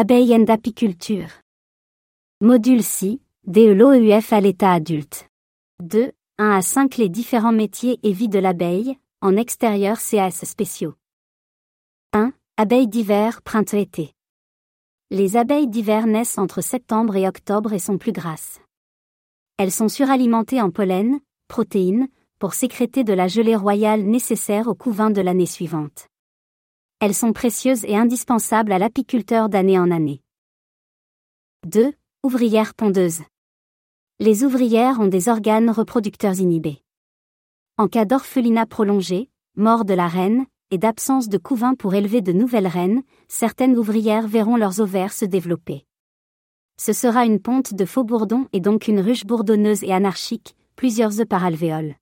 Abeilles and apiculture. Module C, DELOEUF à l'état adulte. 2. 1 à 5 Les différents métiers et vie de l'abeille, en extérieur CAS spéciaux. 1. Abeilles d'hiver, printemps-été. Les abeilles d'hiver naissent entre septembre et octobre et sont plus grasses. Elles sont suralimentées en pollen, protéines, pour sécréter de la gelée royale nécessaire au couvain de l'année suivante. Elles sont précieuses et indispensables à l'apiculteur d'année en année. 2. Ouvrières pondeuses. Les ouvrières ont des organes reproducteurs inhibés. En cas d'orphelinat prolongé, mort de la reine, et d'absence de couvain pour élever de nouvelles reines, certaines ouvrières verront leurs ovaires se développer. Ce sera une ponte de faux bourdon et donc une ruche bourdonneuse et anarchique, plusieurs œufs par alvéole.